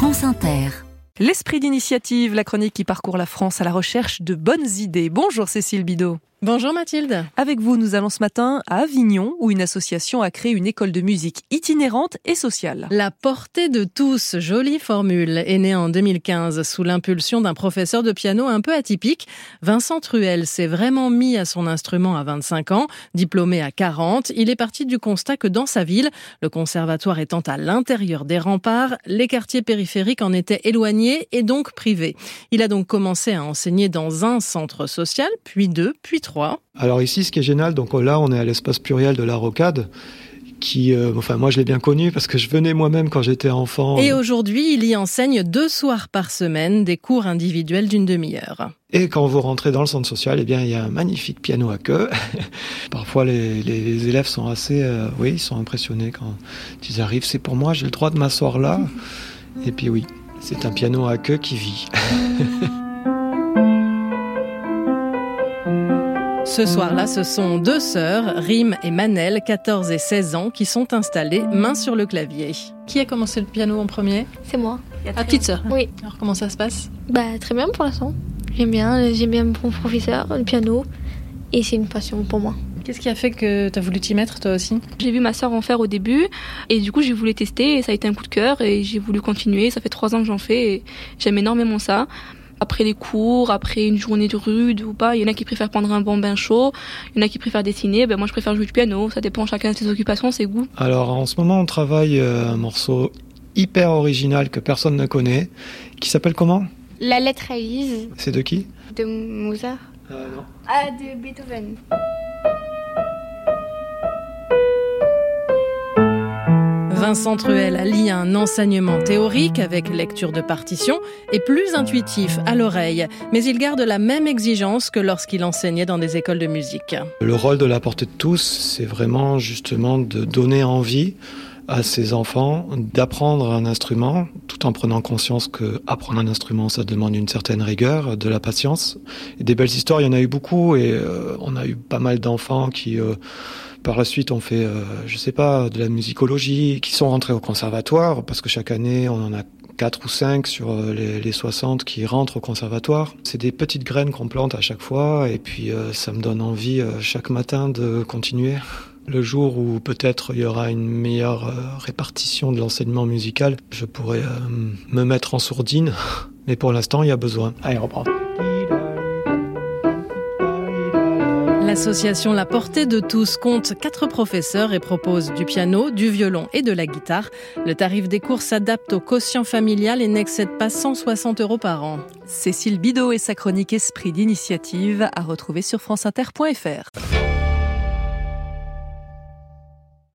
France Inter. L'esprit d'initiative, la chronique qui parcourt la France à la recherche de bonnes idées. Bonjour Cécile Bidot. Bonjour Mathilde. Avec vous, nous allons ce matin à Avignon, où une association a créé une école de musique itinérante et sociale. La portée de tous, jolie formule, est née en 2015 sous l'impulsion d'un professeur de piano un peu atypique. Vincent Truel s'est vraiment mis à son instrument à 25 ans, diplômé à 40. Il est parti du constat que dans sa ville, le conservatoire étant à l'intérieur des remparts, les quartiers périphériques en étaient éloignés et donc privés. Il a donc commencé à enseigner dans un centre social, puis deux, puis trois alors ici, ce qui est génial, donc là, on est à l'espace pluriel de la Rocade qui, euh, enfin moi je l'ai bien connu parce que je venais moi-même quand j'étais enfant. Et aujourd'hui, il y enseigne deux soirs par semaine des cours individuels d'une demi-heure. Et quand vous rentrez dans le centre social, eh bien il y a un magnifique piano à queue. Parfois les, les, élèves sont assez, euh, oui, ils sont impressionnés quand ils arrivent. C'est pour moi, j'ai le droit de m'asseoir là. Et puis oui, c'est un piano à queue qui vit. Ce soir-là, ce sont deux sœurs, Rim et Manel, 14 et 16 ans, qui sont installées main sur le clavier. Qui a commencé le piano en premier C'est moi. Ah, petite sœur Oui. Alors comment ça se passe? Bah très bien pour l'instant. J'aime bien, j'aime bien mon professeur, le piano, et c'est une passion pour moi. Qu'est-ce qui a fait que tu as voulu t'y mettre toi aussi? J'ai vu ma sœur en faire au début et du coup j'ai voulu tester et ça a été un coup de cœur et j'ai voulu continuer. Ça fait trois ans que j'en fais et j'aime énormément ça après les cours, après une journée de rude ou pas. Il y en a qui préfèrent prendre un bon bain chaud, il y en a qui préfèrent dessiner. Ben moi, je préfère jouer du piano. Ça dépend chacun de ses occupations, ses goûts. Alors, en ce moment, on travaille euh, un morceau hyper original que personne ne connaît, qui s'appelle comment? La lettre Élise. C'est de qui? De Mozart. Euh, non. Ah, de Beethoven. Vincent Truel allie un enseignement théorique avec lecture de partition et plus intuitif à l'oreille, mais il garde la même exigence que lorsqu'il enseignait dans des écoles de musique. Le rôle de la portée de tous, c'est vraiment justement de donner envie à ses enfants d'apprendre un instrument tout en prenant conscience que apprendre un instrument ça demande une certaine rigueur, de la patience. Et des belles histoires, il y en a eu beaucoup et euh, on a eu pas mal d'enfants qui euh, par la suite, on fait, euh, je sais pas, de la musicologie, qui sont rentrés au conservatoire, parce que chaque année, on en a quatre ou cinq sur euh, les, les 60 qui rentrent au conservatoire. C'est des petites graines qu'on plante à chaque fois, et puis euh, ça me donne envie chaque matin de continuer. Le jour où peut-être il y aura une meilleure répartition de l'enseignement musical, je pourrais me mettre en sourdine, mais pour l'instant, il y a besoin. Allez, reprends. L'association La Portée de tous compte quatre professeurs et propose du piano, du violon et de la guitare. Le tarif des cours s'adapte au quotient familial et n'excède pas 160 euros par an. Cécile Bidot et sa chronique Esprit d'initiative à retrouver sur franceinter.fr.